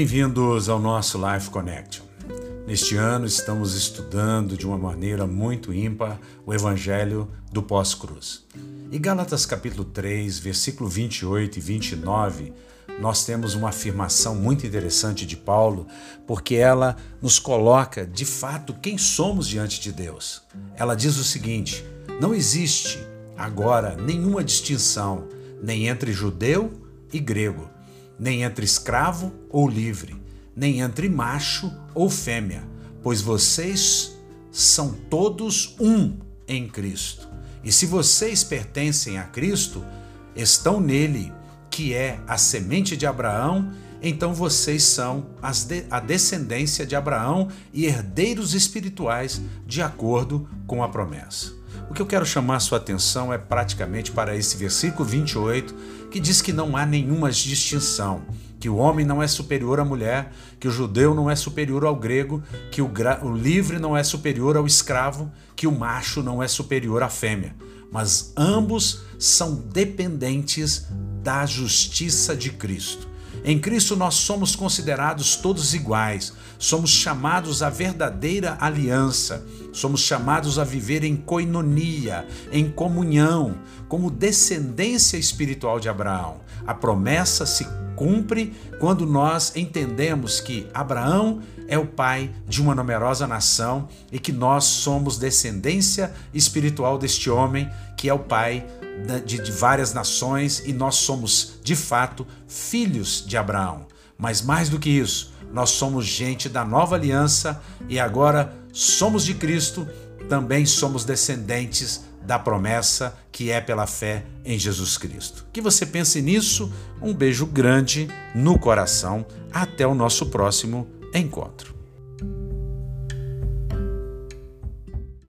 Bem-vindos ao nosso Life Connection. Neste ano estamos estudando de uma maneira muito ímpar o Evangelho do pós-cruz. E Gálatas capítulo 3, versículo 28 e 29, nós temos uma afirmação muito interessante de Paulo, porque ela nos coloca de fato quem somos diante de Deus. Ela diz o seguinte: não existe agora nenhuma distinção nem entre judeu e grego nem entre escravo ou livre, nem entre macho ou fêmea, pois vocês são todos um em Cristo. E se vocês pertencem a Cristo, estão nele, que é a semente de Abraão, então vocês são de, a descendência de Abraão e herdeiros espirituais de acordo com a promessa. O que eu quero chamar sua atenção é praticamente para esse versículo 28, que diz que não há nenhuma distinção, que o homem não é superior à mulher, que o judeu não é superior ao grego, que o, o livre não é superior ao escravo, que o macho não é superior à fêmea, mas ambos são dependentes da justiça de Cristo. Em Cristo nós somos considerados todos iguais, somos chamados à verdadeira aliança, somos chamados a viver em coinonia, em comunhão, como descendência espiritual de Abraão. A promessa se cumpre quando nós entendemos que Abraão é o pai de uma numerosa nação e que nós somos descendência espiritual deste homem, que é o pai de várias nações e nós somos, de fato, filhos de Abraão. Mas mais do que isso, nós somos gente da nova aliança e agora somos de Cristo, também somos descendentes da promessa que é pela fé em Jesus Cristo. Que você pense nisso. Um beijo grande no coração. Até o nosso próximo encontro.